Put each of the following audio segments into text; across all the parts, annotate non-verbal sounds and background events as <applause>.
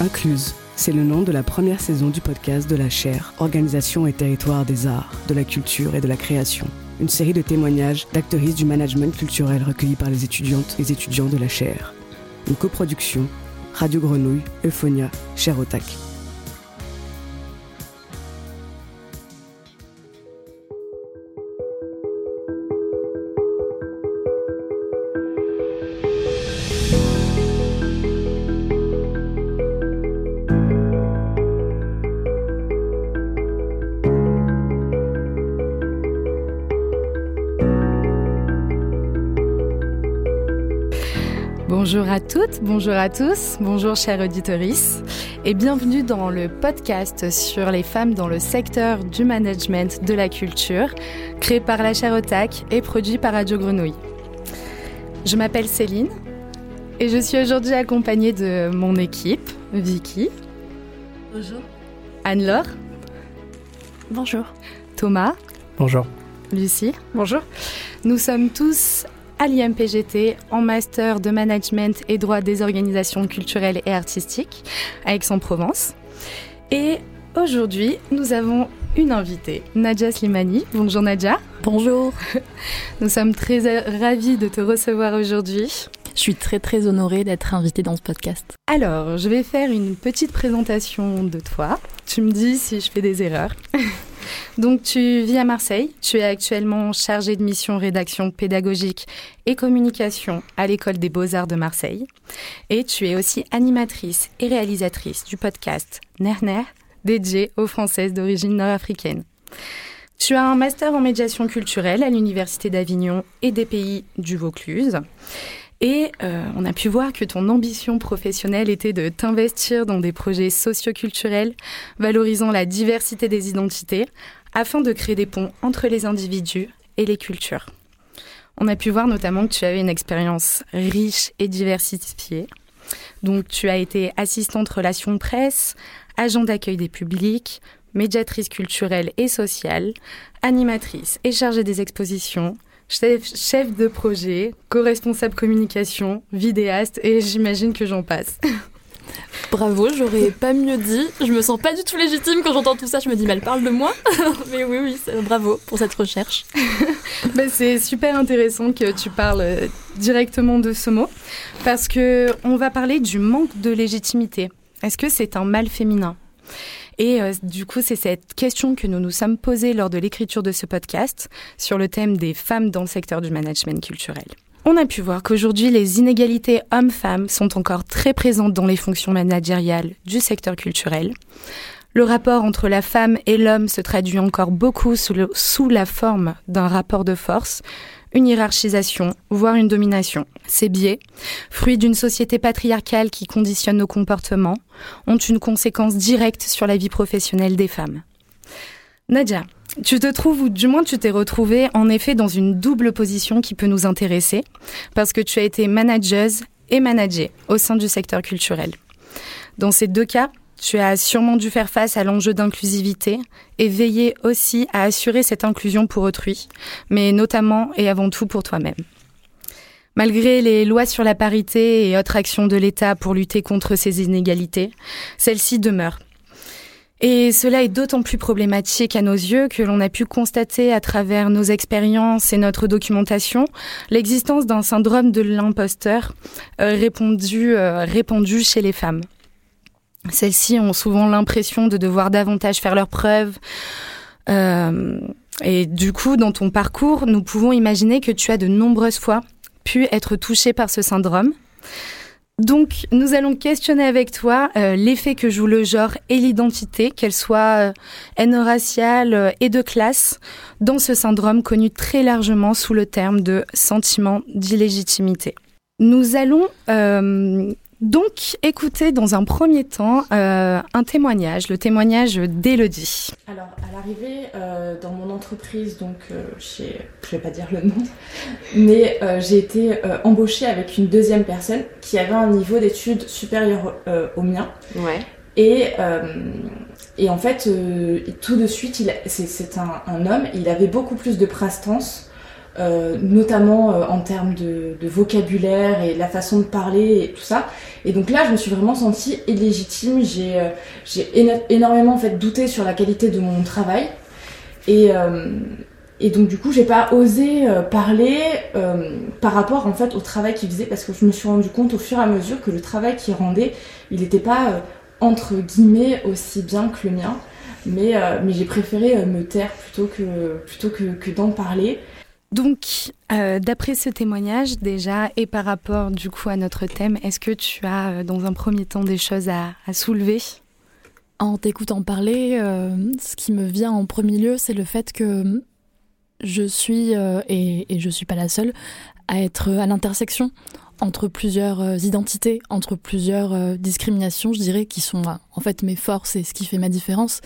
Incluse, c'est le nom de la première saison du podcast de la chaire Organisation et territoire des arts, de la culture et de la création. Une série de témoignages d'actrices du management culturel recueillis par les étudiantes et étudiants de la chaire. Une coproduction Radio Grenouille, Euphonia, Chaire Otac. Toutes, bonjour à tous, bonjour chers auditeurs et bienvenue dans le podcast sur les femmes dans le secteur du management de la culture, créé par la chaire Otac et produit par Radio Grenouille. Je m'appelle Céline et je suis aujourd'hui accompagnée de mon équipe, Vicky. Bonjour. Anne-Laure. Bonjour. Thomas. Bonjour. Lucie. Bonjour. Nous sommes tous à l'IMPGT en master de management et droit des organisations culturelles et artistiques à Aix-en-Provence. Et aujourd'hui, nous avons une invitée, Nadia Slimani. Bonjour Nadia. Bonjour. <laughs> Nous sommes très ravis de te recevoir aujourd'hui. Je suis très très honorée d'être invitée dans ce podcast. Alors, je vais faire une petite présentation de toi. Tu me dis si je fais des erreurs. <laughs> Donc tu vis à Marseille, tu es actuellement chargée de mission rédaction pédagogique et communication à l'école des beaux-arts de Marseille et tu es aussi animatrice et réalisatrice du podcast Nerner dédié aux Françaises d'origine nord-africaine. Tu as un master en médiation culturelle à l'Université d'Avignon et des pays du Vaucluse. Et euh, on a pu voir que ton ambition professionnelle était de t'investir dans des projets socioculturels valorisant la diversité des identités afin de créer des ponts entre les individus et les cultures. On a pu voir notamment que tu avais une expérience riche et diversifiée. Donc tu as été assistante relations presse, agent d'accueil des publics, médiatrice culturelle et sociale, animatrice et chargée des expositions, chef, de projet, co-responsable communication, vidéaste et j'imagine que j'en passe. <laughs> Bravo, j'aurais pas mieux dit. Je me sens pas du tout légitime quand j'entends tout ça. Je me dis, mais elle parle de moi. <laughs> mais oui, oui, bravo pour cette recherche. <laughs> Ben, c'est super intéressant que tu parles euh, directement de ce mot parce que on va parler du manque de légitimité. Est-ce que c'est un mal féminin? Et euh, du coup, c'est cette question que nous nous sommes posée lors de l'écriture de ce podcast sur le thème des femmes dans le secteur du management culturel. On a pu voir qu'aujourd'hui, les inégalités hommes-femmes sont encore très présentes dans les fonctions managériales du secteur culturel. Le rapport entre la femme et l'homme se traduit encore beaucoup sous la forme d'un rapport de force, une hiérarchisation, voire une domination. Ces biais, fruits d'une société patriarcale qui conditionne nos comportements, ont une conséquence directe sur la vie professionnelle des femmes. Nadia, tu te trouves, ou du moins tu t'es retrouvée en effet dans une double position qui peut nous intéresser, parce que tu as été manageuse et managée au sein du secteur culturel. Dans ces deux cas, tu as sûrement dû faire face à l'enjeu d'inclusivité et veiller aussi à assurer cette inclusion pour autrui, mais notamment et avant tout pour toi-même. Malgré les lois sur la parité et autres actions de l'État pour lutter contre ces inégalités, celles-ci demeurent. Et cela est d'autant plus problématique à nos yeux que l'on a pu constater à travers nos expériences et notre documentation l'existence d'un syndrome de l'imposteur euh, euh, répandu chez les femmes. Celles-ci ont souvent l'impression de devoir davantage faire leurs preuves. Euh, et du coup, dans ton parcours, nous pouvons imaginer que tu as de nombreuses fois pu être touchée par ce syndrome. Donc, nous allons questionner avec toi euh, l'effet que joue le genre et l'identité, qu'elle soit euh, raciale euh, et de classe, dans ce syndrome connu très largement sous le terme de sentiment d'illégitimité. Nous allons donc, écoutez dans un premier temps euh, un témoignage, le témoignage d'Élodie. Alors, à l'arrivée euh, dans mon entreprise, donc euh, chez, je vais pas dire le nom, mais euh, j'ai été embauchée avec une deuxième personne qui avait un niveau d'études supérieur au mien. Ouais. Et, et en fait, tout de suite, c'est un, un, homme, il avait beaucoup plus de prestance euh, notamment euh, en termes de, vocabulaire et la façon de parler et tout ça. Et donc là, je me suis vraiment sentie illégitime. J'ai j'ai énormément en fait douté sur la qualité de mon travail et et donc du coup, j'ai pas osé parler par rapport en fait au travail qu'il faisait parce que je me suis rendu compte au fur et à mesure que le travail qu'il rendait, il n'était pas entre guillemets aussi bien que le mien. Mais, mais j'ai préféré me taire plutôt que, plutôt que d'en parler. Donc, euh, d'après ce témoignage déjà, et par rapport du coup à notre thème, est-ce que tu as euh, dans un premier temps des choses à, soulever? En t'écoutant parler, euh, ce qui me vient en premier lieu, c'est le fait que je suis, et, et, je ne suis pas la seule, à être à l'intersection entre plusieurs identités, entre plusieurs discriminations, je dirais, qui sont en fait mes forces et ce qui fait ma différence.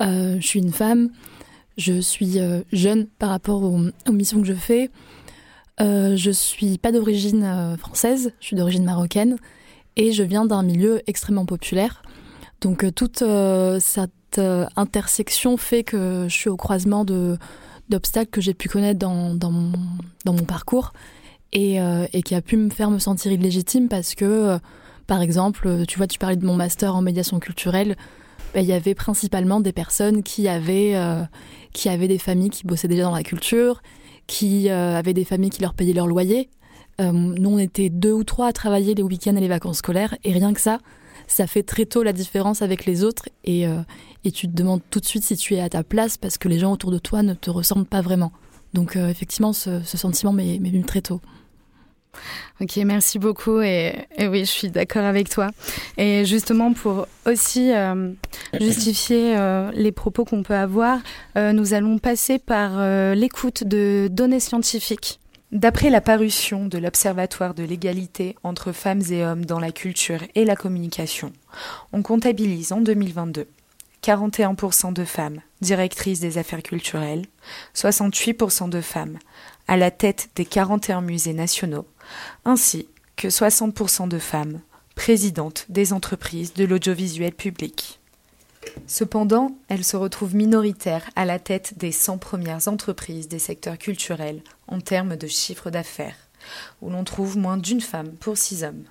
je suis une femme, je suis euh, jeune par rapport aux, missions que je fais. Euh, je suis pas d'origine euh, française, je suis d'origine marocaine et je viens d'un milieu extrêmement populaire. Donc toute cette intersection fait que je suis au croisement d'obstacles que j'ai pu connaître dans, mon, parcours et, qui a pu me faire me sentir illégitime parce que, par exemple, tu vois, tu parlais de mon master en médiation culturelle, bah, il y avait principalement des personnes qui avaient, euh, qui avaient des familles qui bossaient déjà dans la culture, qui euh, avaient des familles qui leur payaient leur loyer. Euh, nous, on était deux ou trois à travailler les week-ends et les vacances scolaires, et rien que ça, ça fait très tôt la différence avec les autres, et, et tu te demandes tout de suite si tu es à ta place parce que les gens autour de toi ne te ressemblent pas vraiment. Donc effectivement, ce, ce sentiment m'est venu très tôt. Ok, merci beaucoup. Et, oui, je suis d'accord avec toi. Et justement, pour aussi euh, justifier euh, les propos qu'on peut avoir, euh, nous allons passer par l'écoute de données scientifiques. D'après la parution de l'Observatoire de l'égalité entre femmes et hommes dans la culture et la communication, on comptabilise en 2022 41% de femmes directrices des affaires culturelles, 68% de femmes à la tête des 41 musées nationaux, ainsi que 60% de femmes présidentes des entreprises de l'audiovisuel public. Cependant, elles se retrouvent minoritaires à la tête des 100 premières entreprises des secteurs culturels en termes de chiffre d'affaires, où l'on trouve moins d'une femme pour six hommes.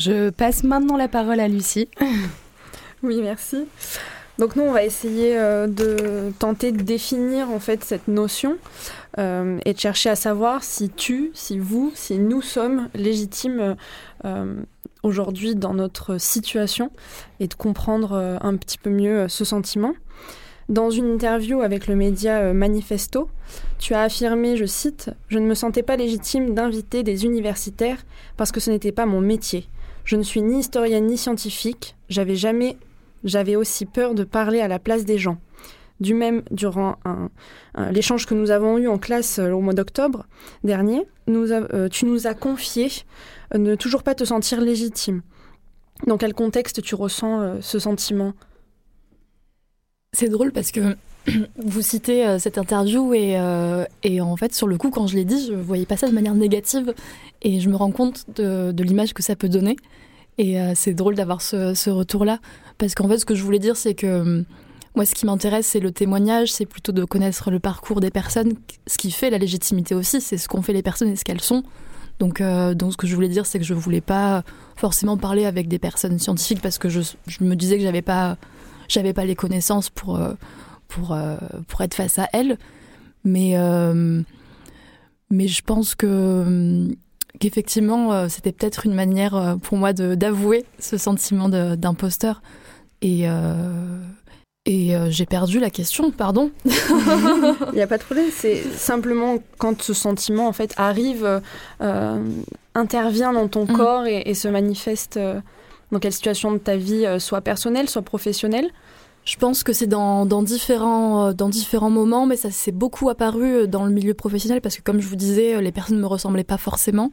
Je passe maintenant la parole à Lucie. <laughs> oui, merci. Donc nous, on va essayer euh, de tenter de définir en fait cette notion euh, et de chercher à savoir si tu, si vous, si nous sommes légitimes euh, aujourd'hui dans notre situation et de comprendre un petit peu mieux ce sentiment. Dans une interview avec le média Manifesto, tu as affirmé, je cite, Je ne me sentais pas légitime d'inviter des universitaires parce que ce n'était pas mon métier. Je ne suis ni historienne ni scientifique. J'avais jamais, j'avais aussi peur de parler à la place des gens. Du même, durant l'échange que nous avons eu en classe euh, au mois d'octobre dernier, euh, tu nous as confié euh, ne toujours pas te sentir légitime. Dans quel contexte tu ressens ce sentiment? C'est drôle parce que <clears throat> vous citez cette interview et, en fait sur le coup quand je l'ai dit je voyais pas ça de manière négative et je me rends compte de, de l'image que ça peut donner et euh, c'est drôle d'avoir ce, retour-là, parce qu'en fait, ce que je voulais dire, c'est que hum, moi, ce qui m'intéresse, c'est le témoignage, c'est plutôt de connaître le parcours des personnes. Ce qui fait la légitimité aussi, c'est ce qu'ont fait les personnes et ce qu'elles sont. Donc, euh, ce que je voulais dire, c'est que je voulais pas forcément parler avec des personnes scientifiques parce que je, me disais que j'avais pas, j'avais pas les connaissances pour, euh, pour, être face à elles. Mais, mais je pense que qu'effectivement, euh, c'était peut-être une manière euh, pour moi d'avouer ce sentiment d'imposteur. Et, euh, et j'ai perdu la question, pardon. <laughs> Il n'y a pas de problème. C'est simplement quand ce sentiment en fait arrive, intervient dans ton mm. corps et, se manifeste dans quelle situation de ta vie, soit personnelle, soit professionnelle. Je pense que c'est dans, dans, différents, euh, dans différents moments, mais ça s'est beaucoup apparu euh, dans le milieu professionnel parce que, comme je vous disais, euh, les personnes ne me ressemblaient pas forcément.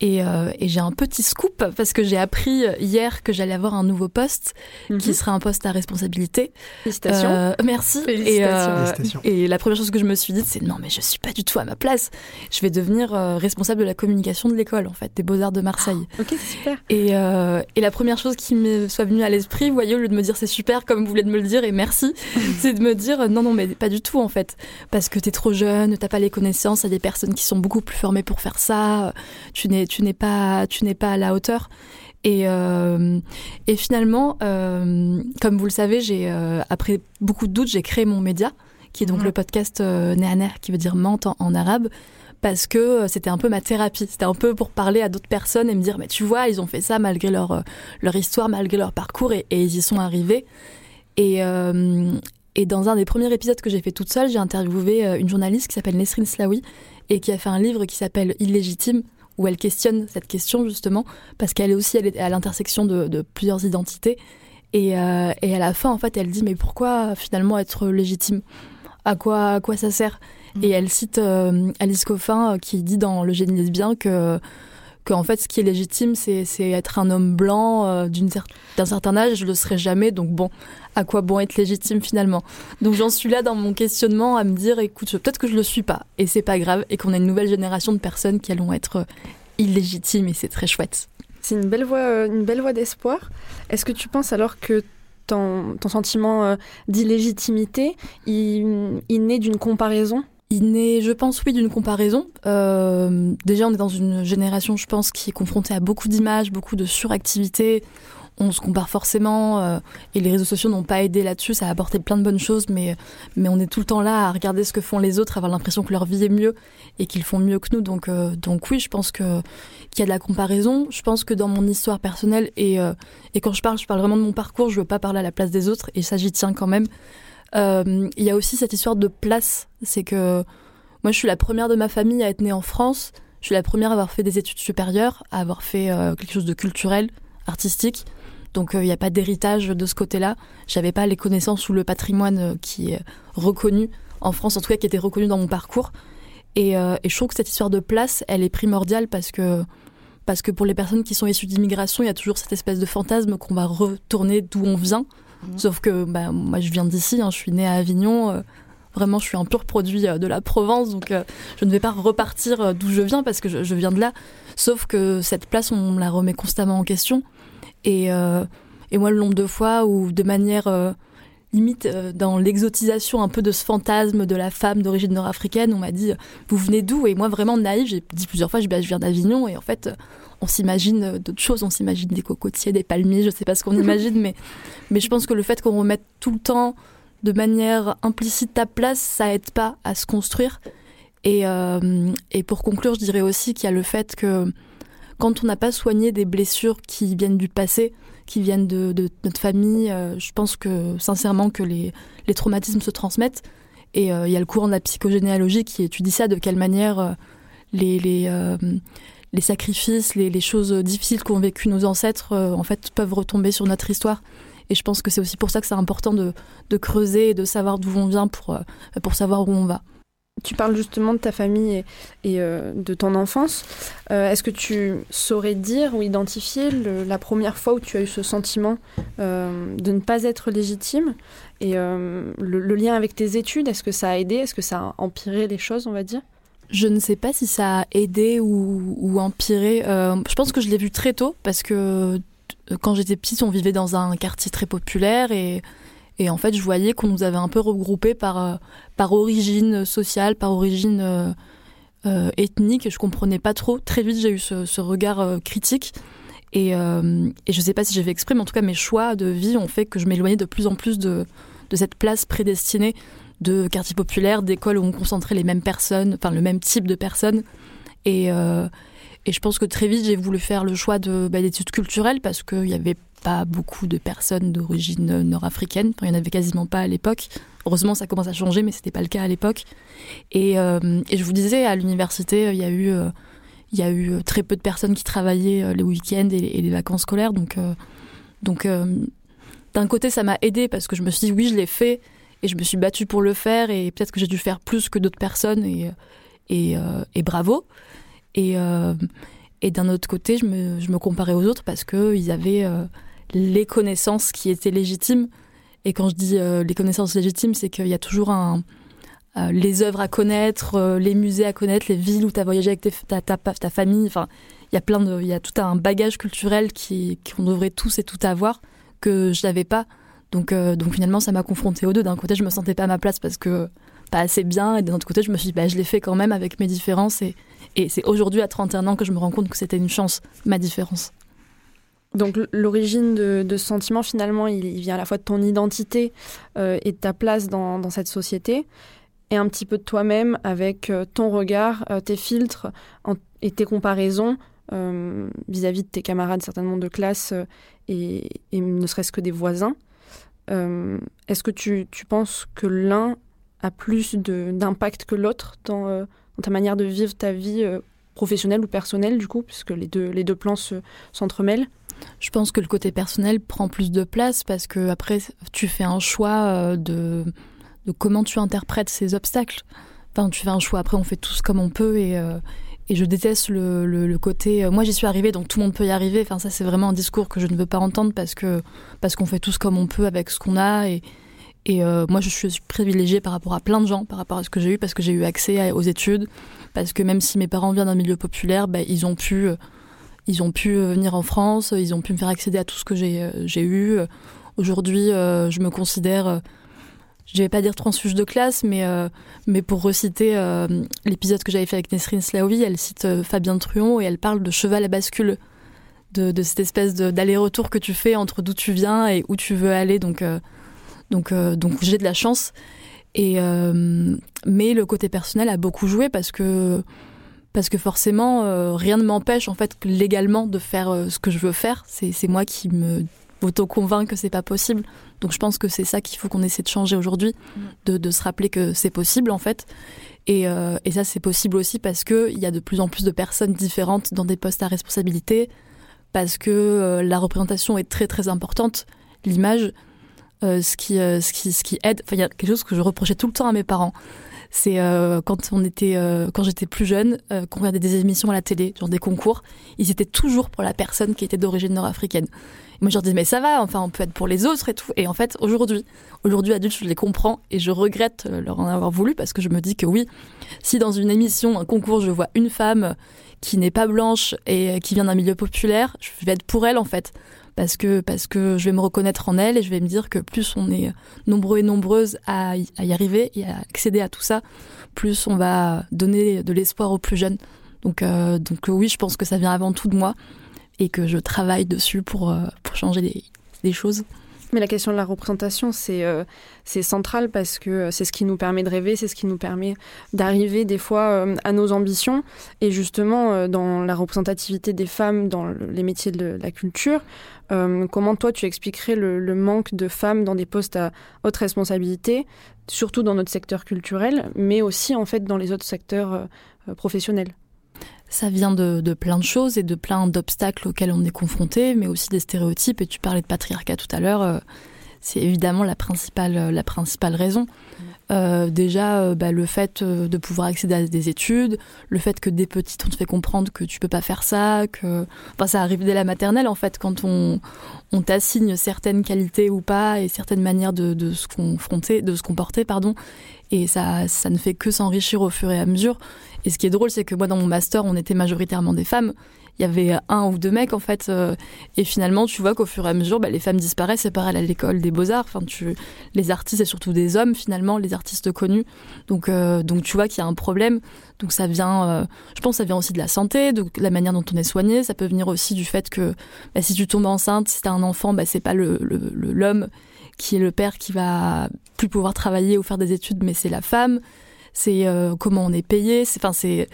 Et, et j'ai un petit scoop parce que j'ai appris hier que j'allais avoir un nouveau poste qui mhm. serait un poste à responsabilité. Félicitations. merci. Félicitations. Et, et, la première chose que je me suis dit, c'est non, mais je suis pas du tout à ma place. Je vais devenir responsable de la communication de l'école, en fait, des Beaux-Arts de Marseille. Ah, ok, super. Et, et la première chose qui me soit venue à l'esprit, vous voyez, au lieu de me dire c'est super, comme vous voulez de me le dire et merci, <laughs> c'est de me dire non, non, mais pas du tout en fait. Parce que tu es trop jeune, t'as pas les connaissances, il y a des personnes qui sont beaucoup plus formées pour faire ça, tu n'es, tu n'es, pas, tu n'es pas à la hauteur. Et, euh, et finalement, euh, comme vous le savez, j'ai euh, après beaucoup de doutes, j'ai créé mon média, qui est donc le podcast euh, qui veut dire mente en, arabe, parce que c'était un peu ma thérapie. C'était un peu pour parler à d'autres personnes et me dire, mais tu vois, ils ont fait ça malgré leur, leur histoire, malgré leur parcours, et, et ils y sont arrivés. Et, euh, et dans un des premiers épisodes que j'ai fait toute seule, j'ai interviewé euh, une journaliste qui s'appelle Nesrine Slaoui et qui a fait un livre qui s'appelle Illégitime, où elle questionne cette question justement, parce qu'elle est aussi elle est à l'intersection de, de, plusieurs identités. Et, euh, et, à la fin, en fait, elle dit mais pourquoi finalement être légitime? À quoi, à quoi ça sert? Mmh. Et elle cite Alice Coffin qui dit dans Le génie lesbien que qu'en fait, ce qui est légitime, c'est être un homme blanc euh, d'un certain âge. Je le serai jamais, donc bon, à quoi bon être légitime finalement? Donc j'en suis là dans mon questionnement à me dire, écoute, peut-être que je le suis pas, et c'est pas grave, et qu'on a une nouvelle génération de personnes qui allont être euh, illégitimes, et c'est très chouette. C'est une belle voie, euh, une belle d'espoir. Est-ce que tu penses alors que ton, ton sentiment d'illégitimité, il, il naît d'une comparaison? Il naît, je pense, oui, d'une comparaison. Euh, déjà, on est dans une génération, je pense, qui est confrontée à beaucoup d'images, beaucoup de suractivité. On se compare forcément, euh, et les réseaux sociaux n'ont pas aidé là-dessus. Ça a apporté plein de bonnes choses, mais, mais on est tout le temps là à regarder ce que font les autres, avoir l'impression que leur vie est mieux et qu'ils font mieux que nous. Donc, euh, donc oui, je pense qu'il y a de la comparaison. Je pense que dans mon histoire personnelle et, et quand je parle, je parle vraiment de mon parcours. Je veux pas parler à la place des autres, et ça, j'y tiens quand même. Euh, il y a aussi cette histoire de place. C'est que moi, je suis la première de ma famille à être née en France. Je suis la première à avoir fait des études supérieures, à avoir fait euh, quelque chose de culturel, artistique. Donc euh, il n'y a pas d'héritage de ce côté-là. J'avais pas les connaissances ou le patrimoine qui est reconnu en France, en tout cas qui était reconnu dans mon parcours. Et, et, je trouve que cette histoire de place, elle est primordiale parce que parce que pour les personnes qui sont issues d'immigration, il y a toujours cette espèce de fantasme qu'on va retourner d'où on vient. Mhm. Sauf que bah, moi, je viens d'ici, hein, je suis née à Avignon. Euh, vraiment, je suis un pur produit euh, de la Provence, donc euh, je ne vais pas repartir d'où je viens parce que je, viens de là. Sauf que cette place, on la remet constamment en question. Et, et moi, le nombre de fois où, de manière limite dans l'exotisation un peu de ce fantasme de la femme d'origine nord-africaine, on m'a dit vous venez d'où? Et moi vraiment naïve, j'ai dit plusieurs fois je, bah, je viens d'Avignon et en fait on s'imagine euh, d'autres choses, on s'imagine des cocotiers, des palmiers, je sais pas ce qu'on <laughs> imagine, mais, mais je pense que le fait qu'on remette tout le temps de manière implicite ta place, ça aide pas à se construire. Et, euh, et pour conclure, je dirais aussi qu'il y a le fait que quand on n'a pas soigné des blessures qui viennent du passé, qui viennent de, notre famille, euh, je pense que sincèrement que les, les traumatismes se transmettent. Et il y a le courant de la psychogénéalogie qui étudie ça, de quelle manière les, les, les sacrifices, les, choses difficiles qu'ont vécu nos ancêtres, euh, en fait, peuvent retomber sur notre histoire. Et je pense que c'est aussi pour ça que c'est important de, creuser et de savoir d'où on vient pour, euh, pour savoir où on va. Tu parles justement de ta famille et, euh, de ton enfance. Est-ce que tu saurais dire ou identifier la première fois où tu as eu ce sentiment de ne pas être légitime? Et le, lien avec tes études Est-ce que ça a aidé? Est-ce que ça a empiré les choses, on va dire? Je ne sais pas si ça a aidé ou, empiré. Euh, je pense que je l'ai vu très tôt parce que euh, quand j'étais petite, on vivait dans un quartier très populaire et, en fait, je voyais qu'on nous avait un peu regroupés par, euh, par origine sociale, par origine ethnique. Je comprenais pas trop. Très vite, j'ai eu ce, regard critique. Et, je ne sais pas si j'ai fait exprès, mais en tout cas, mes choix de vie ont fait que je m'éloignais de plus en plus de cette place prédestinée de quartiers populaires, d'écoles où on concentrait les mêmes personnes, enfin le même type de personnes. Et, euh, et je pense que très vite, j'ai voulu faire le choix de, bah, d'études culturelles parce qu'il n'y avait pas beaucoup de personnes d'origine nord-africaine. Il n'y en avait quasiment pas à l'époque. Heureusement, ça commence à changer, mais ce n'était pas le cas à l'époque. Et, euh, et, je vous disais, à l'université, il y a eu, euh, il y a eu très peu de personnes qui travaillaient les week-ends et, les vacances scolaires. Donc, donc d'un côté, ça m'a aidé parce que je me suis dit, oui, je l'ai fait et je me suis battue pour le faire et peut-être que j'ai dû faire plus que d'autres personnes et, et, euh, et bravo. Et, euh, et d'un autre côté, je me, je me, comparais aux autres parce qu'ils avaient euh, les connaissances qui étaient légitimes. Et quand je dis les connaissances légitimes, c'est qu'il y a toujours un, les œuvres à connaître, les musées à connaître, les villes où tu as voyagé avec ta, ta, ta, famille. Enfin, il y a plein de, il y a tout un bagage culturel qui qu'on devrait tous et tout avoir que je n'avais pas. Donc, euh, donc finalement, ça m'a confronté aux deux. D'un côté, je me sentais pas à ma place parce que pas assez bien, et d'un autre côté, je me suis dit, bah, je l'ai fait quand même avec mes différences. Et, c'est aujourd'hui, à 31 ans, que je me rends compte que c'était une chance, ma différence. Donc l'origine de, ce sentiment, finalement, il, vient à la fois de ton identité euh, et de ta place dans, cette société, et un petit peu de toi-même avec euh, ton regard, tes filtres et tes comparaisons vis-à-vis de tes camarades, certainement de classe, et ne serait-ce que des voisins. Euh, est-ce que tu, tu, penses que l'un a plus d'impact que l'autre dans, euh, dans, ta manière de vivre ta vie euh, professionnelle ou personnelle, du coup, puisque les deux, les deux plans s'entremêlent? Je pense que le côté personnel prend plus de place parce que après, tu fais un choix de, de comment tu interprètes ces obstacles. Enfin, tu fais un choix. Après, on fait tous comme on peut et, et je déteste le, le, côté. Euh, moi, j'y suis arrivée, donc tout le monde peut y arriver. Enfin, ça, c'est vraiment un discours que je ne veux pas entendre parce que parce qu'on fait tous comme on peut avec ce qu'on a. Et, et euh, moi, je suis privilégiée par rapport à plein de gens, par rapport à ce que j'ai eu, parce que j'ai eu accès aux études, parce que même si mes parents viennent d'un milieu populaire, bah, ils ont pu, euh, ils ont pu venir en France, ils ont pu me faire accéder à tout ce que j'ai eu. Aujourd'hui, je me considère je vais pas dire transfuge de classe, mais, euh, mais pour reciter euh, l'épisode que j'avais fait avec Nesrine Slaoui, elle cite euh, Fabien Truon et elle parle de cheval à bascule, de, cette espèce d'aller-retour que tu fais entre d'où tu viens et où tu veux aller. Donc, donc, donc j'ai de la chance. Et, mais le côté personnel a beaucoup joué parce que, parce que forcément, rien ne m'empêche en fait légalement de faire ce que je veux faire. C'est moi qui me auto-convainc que c'est pas possible. Donc je pense que c'est ça qu'il faut qu'on essaie de changer aujourd'hui, mm. de, se rappeler que c'est possible en fait. Et, euh, et ça c'est possible aussi parce qu'il y a de plus en plus de personnes différentes dans des postes à responsabilité, parce que euh, la représentation est très très importante, l'image, euh, ce, qui, ce, qui, ce qui aide. Enfin il y a quelque chose que je reprochais tout le temps à mes parents. C'est quand on était, quand j'étais plus jeune, qu'on regardait des émissions à la télé, genre des concours, ils étaient toujours pour la personne qui était d'origine nord-africaine. Moi, je leur dis, mais ça va, enfin, on peut être pour les autres et tout. Et en fait, aujourd'hui, aujourd'hui, adulte, je les comprends et je regrette euh, leur en avoir voulu parce que je me dis que oui, si dans une émission, un concours, je vois une femme qui n'est pas blanche et qui vient d'un milieu populaire, je vais être pour elle, en fait. Parce que, parce que je vais me reconnaître en elle et je vais me dire que plus on est nombreux et nombreuses à y, arriver et à accéder à tout ça, plus on va donner de l'espoir aux plus jeunes. Donc, euh, donc oui, je pense que ça vient avant tout de moi et que je travaille dessus pour, euh, pour changer des choses. Mais la question de la représentation, c'est euh, central parce que euh, c'est ce qui nous permet de rêver, c'est ce qui nous permet d'arriver des fois à nos ambitions. Et justement, dans la représentativité des femmes dans les métiers de la culture, comment toi tu expliquerais le, le, manque de femmes dans des postes à haute responsabilité, surtout dans notre secteur culturel, mais aussi en fait dans les autres secteurs professionnels? Ça vient de, plein de choses et de plein d'obstacles auxquels on est confronté, mais aussi des stéréotypes. Et tu parlais de patriarcat tout à l'heure, euh, c'est évidemment la principale, la principale raison. Euh, déjà, euh, bah, le fait de pouvoir accéder à des études, le fait que dès petite on te fait comprendre que tu peux pas faire ça, que enfin, ça arrive dès la maternelle en fait, quand on, on t'assigne certaines qualités ou pas et certaines manières de, de se confronter, de se comporter, pardon, et ça, ça ne fait que s'enrichir au fur et à mesure. Et ce qui est drôle, c'est que moi, dans mon master, on était majoritairement des femmes. Il y avait un ou deux mecs, en fait. Euh, et finalement, tu vois qu'au fur et à mesure, bah, les femmes disparaissent. C'est pareil à l'école des beaux-arts. Enfin, tu, les artistes, et surtout des hommes, finalement, les artistes connus. Donc, euh, donc tu vois qu'il y a un problème. Donc, ça vient, euh, je pense, ça vient aussi de la santé, de la manière dont on est soigné. Ça peut venir aussi du fait que bah, si tu tombes enceinte, si tu as un enfant, bah, c'est pas l'homme le, qui est le père qui va plus pouvoir travailler ou faire des études, mais c'est la femme c'est euh, comment on est payé. Enfin, c'est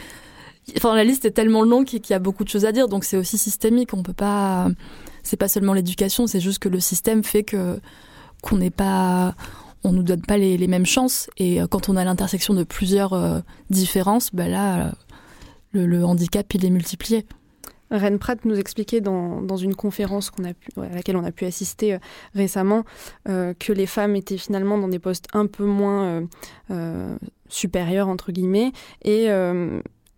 enfin la liste est tellement longue qu'il y a beaucoup de choses à dire. Donc c'est aussi systémique. On peut pas. C'est pas seulement l'éducation, c'est juste que le système fait que qu'on n'est pas on nous donne pas les, mêmes chances et euh, quand on a l'intersection de plusieurs euh, différences, ben là, le, handicap il est multiplié. Ren Pratt nous expliquait dans, dans une conférence a pu, à laquelle on a pu assister euh, récemment euh, que les femmes étaient finalement dans des postes un peu moins euh, supérieurs, entre guillemets, et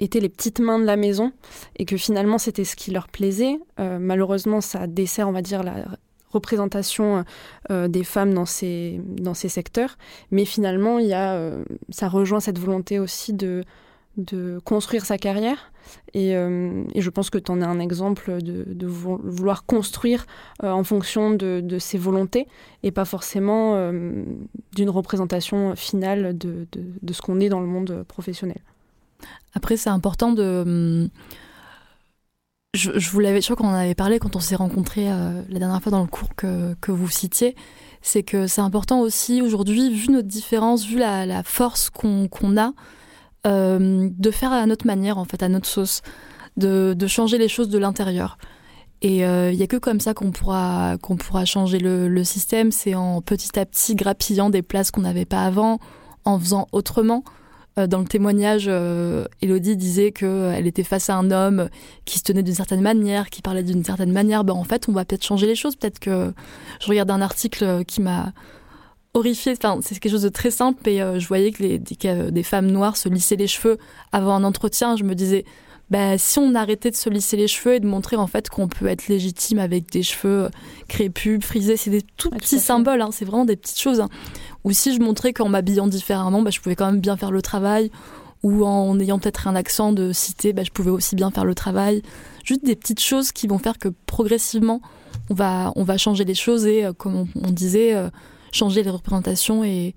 étaient les petites mains de la maison, et que finalement c'était ce qui leur plaisait. malheureusement, ça dessert, on va dire, la représentation des femmes dans ces, dans ces secteurs, mais finalement, y a, ça rejoint cette volonté aussi de de construire sa carrière. Et, euh, je pense que tu en as un exemple de, vouloir construire euh, en fonction de, ses volontés et pas forcément euh, d'une représentation finale de, ce qu'on est dans le monde professionnel. Après, c'est important de. Hum, je, vous l'avais, je crois qu'on en avait parlé quand on s'est rencontrés la dernière fois dans le cours que, que vous citiez. C'est que c'est important aussi aujourd'hui, vu notre différence, vu la, force qu'on a, de faire à notre manière, en fait, à notre sauce, de, changer les choses de l'intérieur. Et il euh, n'y a que comme ça qu'on pourra, pourra changer le, système. C'est en petit à petit grappillant des places qu'on n'avait pas avant, en faisant autrement. Euh, dans le témoignage, Elodie disait qu'elle était face à un homme qui se tenait d'une certaine manière, qui parlait d'une certaine manière. Ben, en fait, on va peut-être changer les choses. Peut-être que je regarde un article qui m'a horrifiée. Enfin, c'est quelque chose de très simple. Et euh, je voyais que les, des, femmes noires se lissaient les cheveux avant un entretien. Je me disais, bah, si on arrêtait de se lisser les cheveux et de montrer en fait qu'on peut être légitime avec des cheveux crépus, frisés, c'est des tout petits symboles. Hein, c'est vraiment des petites choses. Hein. Ou si je montrais qu'en m'habillant différemment, bah, je pouvais quand même bien faire le travail. Ou en ayant peut-être un accent de cité, bah, je pouvais aussi bien faire le travail. Juste des petites choses qui vont faire que progressivement, on va, on va changer les choses. Et euh, comme on, disait, euh, changer les représentations et,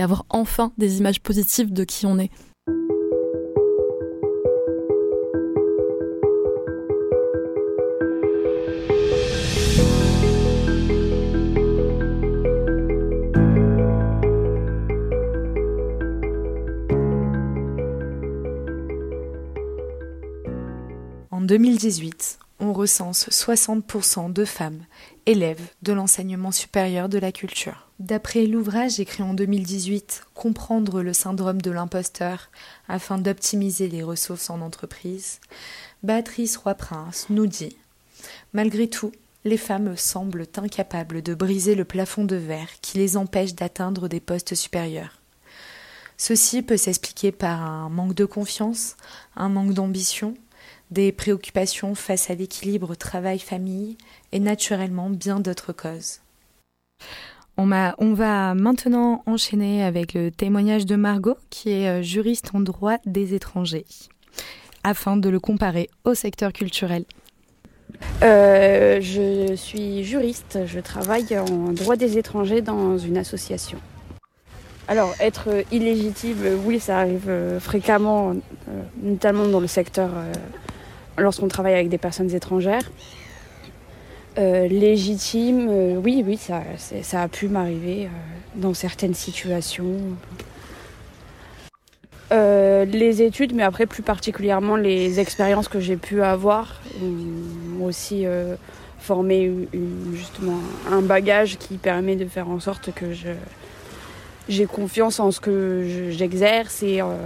avoir enfin des images positives de qui on est. En 2018, on recense 60% de femmes élèves de l'enseignement supérieur de la culture. D'après l'ouvrage écrit en 2018 Comprendre le syndrome de l'imposteur afin d'optimiser les ressources en entreprise, Béatrice Roy-Prince nous dit Malgré tout, les femmes semblent incapables de briser le plafond de verre qui les empêche d'atteindre des postes supérieurs. Ceci peut s'expliquer par un manque de confiance, un manque d'ambition, des préoccupations face à l'équilibre travail-famille et naturellement bien d'autres causes. On, on, va maintenant enchaîner avec le témoignage de Margot, qui est euh, juriste en droit des étrangers, afin de le comparer au secteur culturel. Euh, je suis juriste, je travaille en droit des étrangers dans une association. Alors, être illégitime, oui, ça arrive euh, fréquemment, notamment dans le secteur lorsqu'on travaille avec des personnes étrangères. Euh, légitime, euh, oui, oui, ça, ça a pu m'arriver euh, dans certaines situations. les études, mais après plus particulièrement les expériences que j'ai pu avoir, ont aussi formé justement un bagage qui permet de faire en sorte que j'ai confiance en ce que j'exerce et en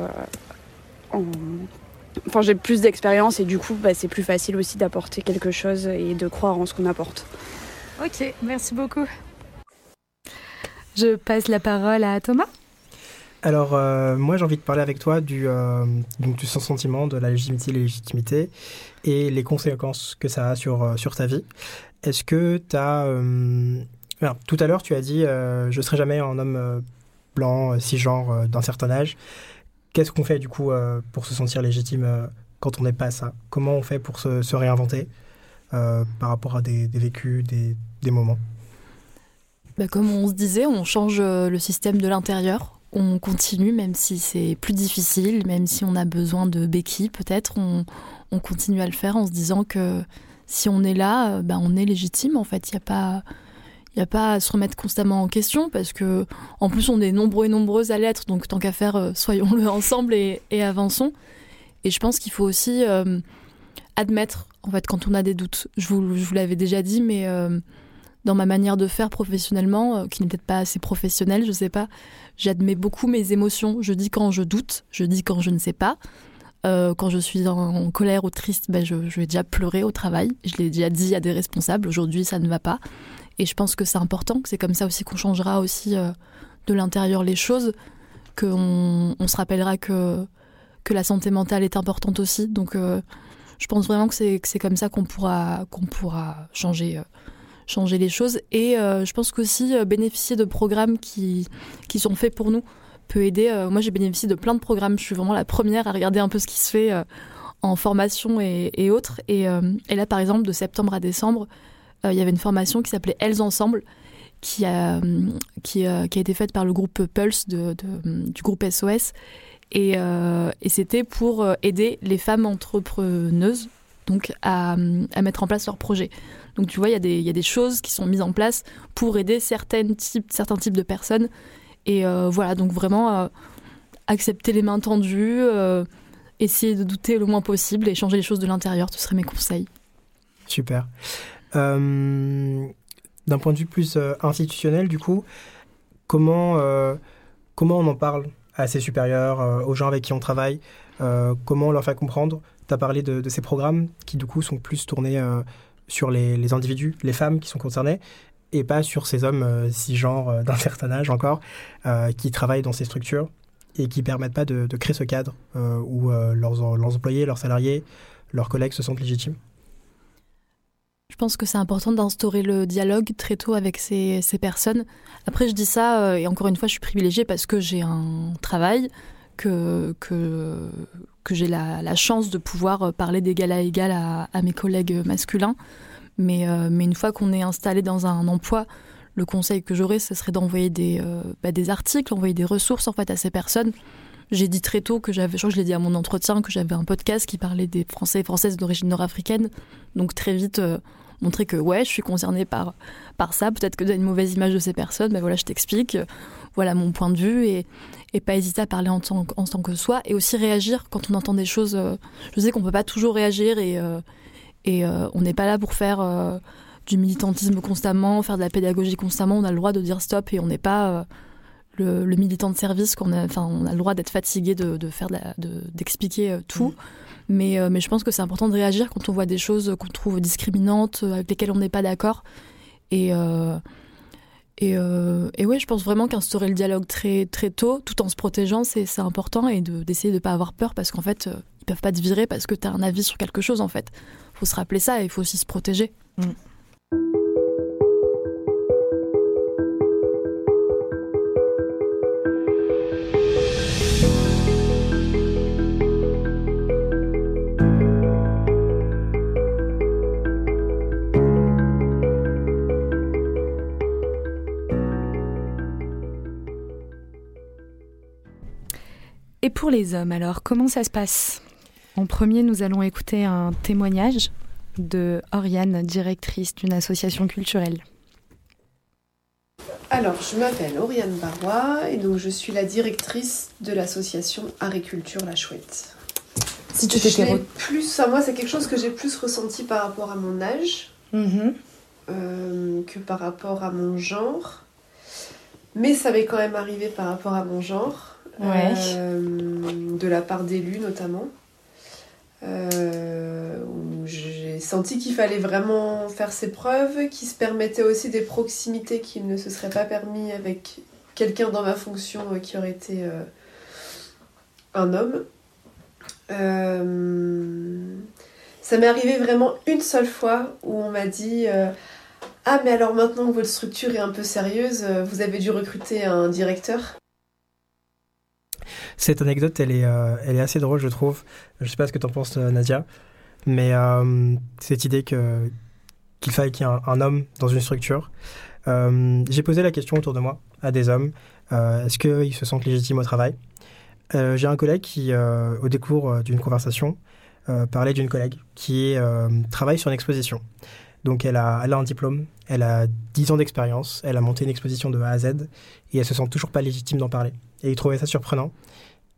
Enfin, j'ai plus d'expérience et du coup, bah, c'est plus facile aussi d'apporter quelque chose et de croire en ce qu'on apporte. Ok, merci beaucoup. Je passe la parole à Thomas. Alors, euh, moi, j'ai envie de parler avec toi du, euh, donc, du sentiment de la légitimité, légitimité et les conséquences que ça a sur, euh, sur ta vie. Est-ce que tu as. tout à l'heure, tu as dit Je ne serai jamais un homme blanc, cisgenre d'un certain âge. Qu'est-ce qu'on fait du coup euh, pour se sentir légitime euh, quand on n'est pas ça Comment on fait pour se, réinventer euh, par rapport à des, vécus, des, moments? Bah, Comme on se disait, on change le système de l'intérieur. On continue, même si c'est plus difficile, même si on a besoin de béquilles, peut-être, on, continue à le faire en se disant que si on est là, bah, on est légitime. En fait, il n'y a pas il n'y a pas à se remettre constamment en question parce que en plus on est nombreux et nombreuses à l'être, donc tant qu'à faire, euh, soyons-le <laughs> ensemble et, avançons. Et je pense qu'il faut aussi euh, admettre, en fait, quand on a des doutes. Je vous, vous l'avais déjà dit, mais euh, dans ma manière de faire professionnellement, qui n'est peut-être pas assez professionnelle, je sais pas, j'admets beaucoup mes émotions. Je dis quand je doute, je dis quand je ne sais pas. quand je suis en, colère ou triste, ben je, vais déjà pleurer au travail. Je l'ai déjà dit à des responsables. Aujourd'hui, ça ne va pas. Et je pense que c'est important, que c'est comme ça aussi qu'on changera aussi de l'intérieur les choses, qu'on on se rappellera que, que la santé mentale est importante aussi. Donc, je pense vraiment que c'est comme ça qu'on pourra, qu'on pourra changer changer les choses. Et euh, je pense qu'aussi euh, bénéficier de programmes qui, qui sont faits pour nous peut aider. Euh, moi, j'ai bénéficié de plein de programmes. Je suis vraiment la première à regarder un peu ce qui se fait en formation et, et autres. Et, là, par exemple, de septembre à décembre, il y avait une formation qui s'appelait Elles Ensemble, qui a, qui, qui, a été faite par le groupe Pulse de, du groupe SOS. Et, et c'était pour aider les femmes entrepreneuses donc à, à, mettre en place leurs projets. Donc tu vois, il y, y, a des choses qui sont mises en place pour aider certaines types, certains types de personnes. Et euh, voilà, donc vraiment euh, accepter les mains tendues, euh, essayer de douter le moins possible et changer les choses de l'intérieur, ce seraient mes conseils. Super. D'un point de vue plus institutionnel, du coup, comment, comment on en parle à ses supérieurs, aux gens avec qui on travaille Comment on leur fait comprendre? Tu as parlé de, ces programmes qui, du coup, sont plus tournés sur les, individus, les femmes qui sont concernées, et pas sur ces hommes euh, cisgenres euh, d'un <laughs> certain âge encore, euh, qui travaillent dans ces structures et qui permettent pas de, créer ce cadre où leurs, employés, leurs salariés, leurs collègues se sentent légitimes. Je pense que c'est important d'instaurer le dialogue très tôt avec ces, personnes. Après, je dis ça, et encore une fois, je suis privilégiée parce que j'ai un travail, que, que, j'ai la, chance de pouvoir euh, parler d'égal à égal à, mes collègues masculins. Mais, euh, mais une fois qu'on est installé dans un emploi, le conseil que j'aurais, ce serait d'envoyer des, euh, bah, des articles, envoyer des ressources en fait à ces personnes. J'ai dit très tôt que j'avais, je crois je l'ai dit à mon entretien, que j'avais un podcast qui parlait des Français et Françaises d'origine nord-africaine. Donc très vite, montrer que ouais, je suis concernée par, par ça. Peut-être que tu as une mauvaise image de ces personnes, mais voilà, je t'explique. Voilà mon point de vue et, et pas hésiter à parler en tant, en tant que soi et aussi réagir quand on entend des choses. Euh, je sais qu'on peut pas toujours réagir et, euh, et euh, on n'est pas là pour faire du militantisme constamment, faire de la pédagogie constamment. On a le droit de dire stop et on n'est pas le, militant de service. Qu'on a, enfin, on a le droit d'être fatigué de, de faire d'expliquer tout. Mm. Mais, mais je pense que c'est important de réagir quand on voit des choses qu'on trouve discriminantes, avec lesquelles on n'est pas d'accord. Et, euh, et ouais, je pense vraiment qu'instaurer le dialogue très, très tôt, tout en se protégeant, c'est important et d'essayer de ne pas avoir peur parce qu'en fait, euh, ils peuvent pas te virer parce que tu as un avis sur quelque chose en fait. faut se rappeler ça et il faut aussi se protéger. Mm. Et pour les hommes, alors, comment ça se passe? En premier, nous allons écouter un témoignage de Oriane, directrice d'une association culturelle. Alors, je m'appelle Oriane Barrois et donc je suis la directrice de l'association Agriculture La Chouette. Si tu t'étais plus, moi c'est quelque chose que j'ai plus ressenti par rapport à mon âge mm-hmm. euh, que par rapport à mon genre, mais ça m'est quand même arrivé par rapport à mon genre. Euh, de la part d'élus notamment. Euh, j'ai senti qu'il fallait vraiment faire ses preuves, qui se permettait aussi des proximités qu'il ne se serait pas permis avec quelqu'un dans ma fonction euh, qui aurait été un homme. ça m'est arrivé vraiment une seule fois où on m'a dit Ah, mais alors maintenant que votre structure est un peu sérieuse, vous avez dû recruter un directeur. Cette anecdote, elle est, euh, elle est assez drôle, je trouve. Je sais pas ce que tu en penses, euh, Nadia, mais euh, cette idée que, qu'il faille qu'il y ait un, homme dans une structure. j'ai posé la question autour de moi à des hommes est-ce qu'ils se sentent légitimes au travail? J'ai un collègue qui, au décours d'une conversation, parlait d'une collègue qui travaille sur une exposition. Donc elle a, elle a un diplôme, elle a 10 ans d'expérience, elle a monté une exposition de A à Z et elle se sent toujours pas légitime d'en parler. Et il trouvait ça surprenant.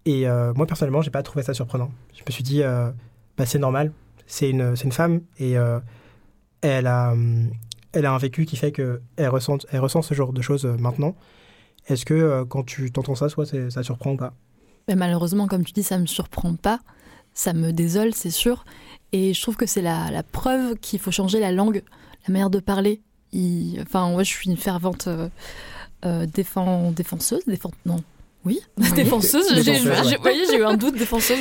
Et euh, moi, personnellement, j'ai pas trouvé ça surprenant. Je me suis dit, euh, bah, c'est normal. C'est une, une femme et euh, elle, a, elle a un vécu qui fait qu'elle ressent, elle ressent ce genre de choses maintenant. Est-ce que quand tu t'entends ça, soit ça surprend ou pas? Mais Malheureusement, comme tu dis, ça me surprend pas. ça me désole, c'est sûr. Et je trouve que c'est la, preuve qu'il faut changer la langue, la manière de parler. enfin, moi, je suis une fervente défenseuse, défend, non, oui, défenseuse. J'ai eu un doute défenseuse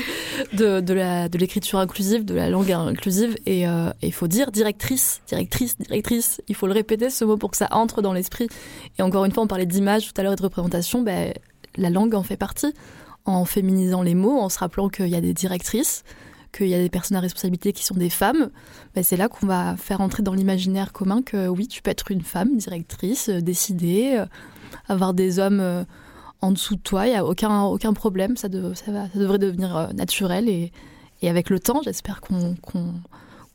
de, de l'écriture inclusive, de la langue inclusive. Et euh, il faut dire directrice, directrice, directrice. Il faut le répéter ce mot pour que ça entre dans l'esprit. Et encore une fois, on parlait d'image tout à l'heure et de représentation. Ben, la langue en fait partie. En féminisant les mots, en se rappelant qu'il y a des directrices, qu'il y a des personnes à responsabilité qui sont des femmes, ben c'est là qu'on va faire entrer dans l'imaginaire commun que oui, tu peux être une femme directrice, euh, décider, euh, avoir des hommes en dessous de toi, il n'y a aucun, aucun problème, ça, ça, va, ça devrait devenir euh, naturel et, et, avec le temps, j'espère qu'on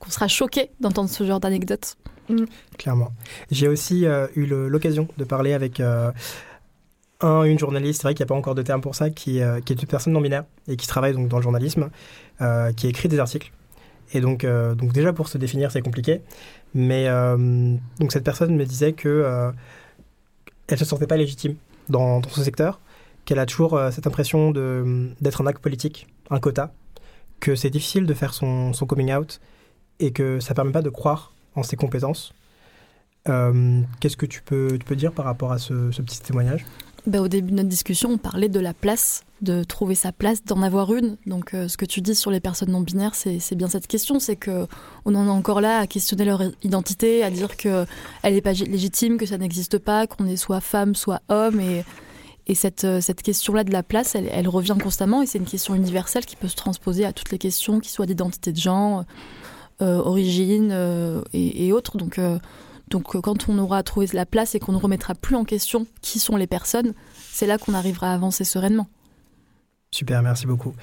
sera choqué d'entendre ce genre d'anecdotes. Mm. Clairement. J'ai aussi euh, eu l'occasion de parler avec euh, un, une journaliste, c'est vrai qu'il n'y a pas encore de terme pour ça, qui, qui, est une personne non binaire et qui travaille donc dans le journalisme, qui écrit des articles. Et donc, donc déjà pour se définir, c'est compliqué. Mais donc cette personne me disait que elle se sentait pas légitime dans, ce secteur, qu'elle a toujours euh, cette impression d'être un acte politique, un quota, que c'est difficile de faire son, coming out et que ça ne permet pas de croire en ses compétences. Euh, qu'est-ce que tu peux, tu peux dire par rapport à ce, petit témoignage? Ben, Au début de notre discussion, on parlait de la place, de trouver sa place, d'en avoir une. Donc euh, ce que tu dis sur les personnes non binaires, c'est bien cette question. C'est qu'on en est encore là à questionner leur identité, à dire qu'elle n'est pas légitime, que ça n'existe pas, qu'on est soit femme, soit homme. Et, et cette, euh, cette question-là de la place, elle, revient constamment. Et c'est une question universelle qui peut se transposer à toutes les questions, qui soient d'identité de genre, euh, origine et, autres. Donc donc euh, quand on aura trouvé la place et qu'on ne remettra plus en question qui sont les personnes, c'est là qu'on arrivera à avancer sereinement. Super, merci beaucoup.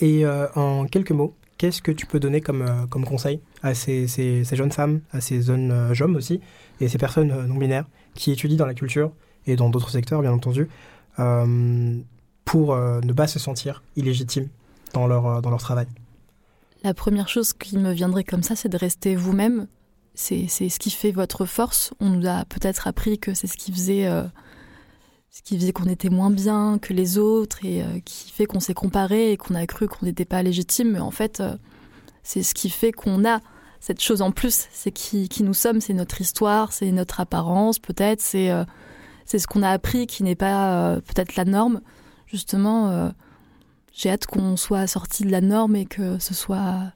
Et euh, en quelques mots, qu'est-ce que tu peux donner comme, euh, comme conseil à ces, ces, jeunes femmes, à ces jeunes hommes aussi, et ces personnes non binaires qui étudient dans la culture et dans d'autres secteurs, bien entendu, pour ne pas se sentir illégitimes dans leur, dans leur travail? La première chose qui me viendrait comme ça, c'est de rester vous-même, c'est ce qui fait votre force. On nous a peut-être appris que c'est ce qui faisait, euh, ce qui qu'on était moins bien que les autres et euh, qui fait qu'on s'est comparé et qu'on a cru qu'on n'était pas légitime. Mais en fait, euh, c'est ce qui fait qu'on a cette chose en plus. C'est qui, qui, nous sommes, c'est notre histoire, c'est notre apparence peut-être, c'est c'est ce qu'on a appris qui n'est pas peut-être la norme. Justement, j'ai hâte qu'on soit sorti de la norme et que ce soit,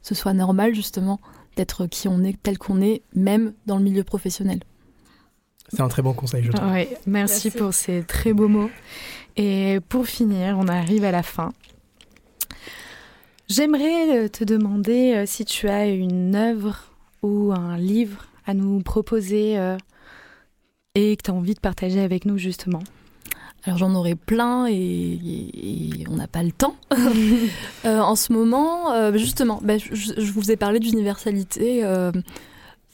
ce soit normal justement d'être qui on est, tel qu'on est, même dans le milieu professionnel. C'est un très bon conseil, je trouve. merci, pour ces très beaux mots. Et pour finir, on arrive à la fin. J'aimerais euh, te demander euh, si tu as une œuvre ou un livre à nous proposer euh, et que tu as envie de partager avec nous justement. Alors j'en aurais plein et, on n'a pas le temps. <laughs> Euh, en ce moment, euh, justement, bah, je, vous ai parlé d'universalité. Euh,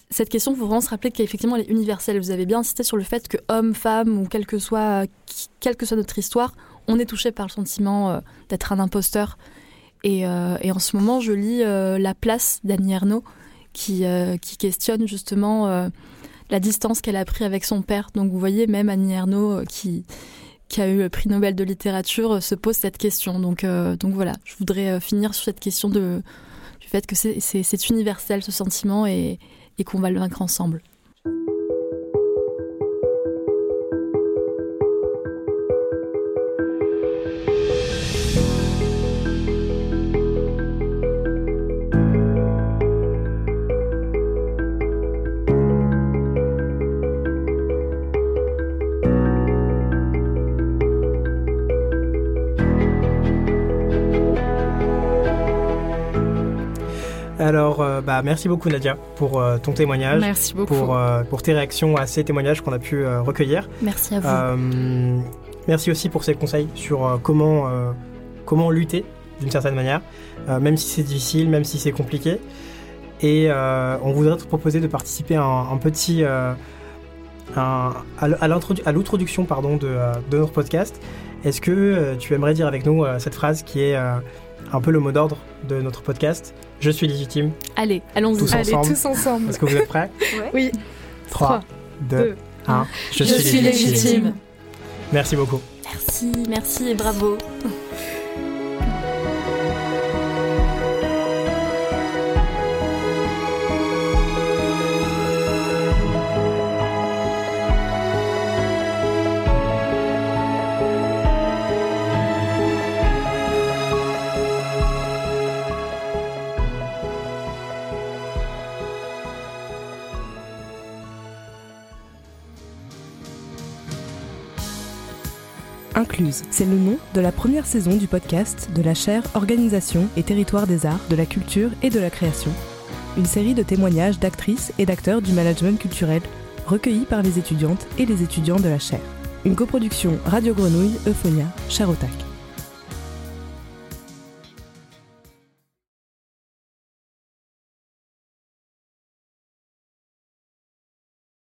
cette question, il faut vraiment se rappeler qu'effectivement, elle est universelle. Vous avez bien insisté sur le fait que homme, femme, ou quelle que soit, quelle que soit notre histoire, on est touché par le sentiment d'être un imposteur. Et, en ce moment, je lis La place d'Annie Ernaux, qui, qui questionne justement la distance qu'elle a pris avec son père. Donc vous voyez, même Annie Ernaux qui qui a eu le prix Nobel de littérature, euh, se pose cette question. Donc, euh, voilà, je voudrais euh, finir sur cette question de, du fait que c'est universel ce sentiment et qu'on va le vaincre ensemble. Bah, merci beaucoup Nadia pour euh, ton témoignage. Merci beaucoup. Pour, euh, pour tes réactions à ces témoignages qu'on a pu recueillir. Merci à vous. merci aussi pour ces conseils sur comment, comment lutter d'une certaine manière, même si c'est difficile, même si c'est compliqué. Et on voudrait te proposer de participer à un, petit... à l'introduction pardon de, de, notre podcast. Est-ce que tu aimerais dire avec nous cette phrase qui est un peu le mot d'ordre de notre podcast je suis légitime. Allez, allons-y. Tous Allez, tous ensemble. Est-ce que vous êtes prêts <laughs> Oui. 3, 2, 1. Je, suis, légitime. Merci beaucoup. Merci, merci et bravo. C'est le nom de la première saison du podcast de la chaire Organisation et territoire des arts, de la culture et de la création. Une série de témoignages d'actrices et d'acteurs du management culturel recueillis par les étudiantes et les étudiants de la chaire. Une coproduction Radio Grenouille, Euphonia, Charotac.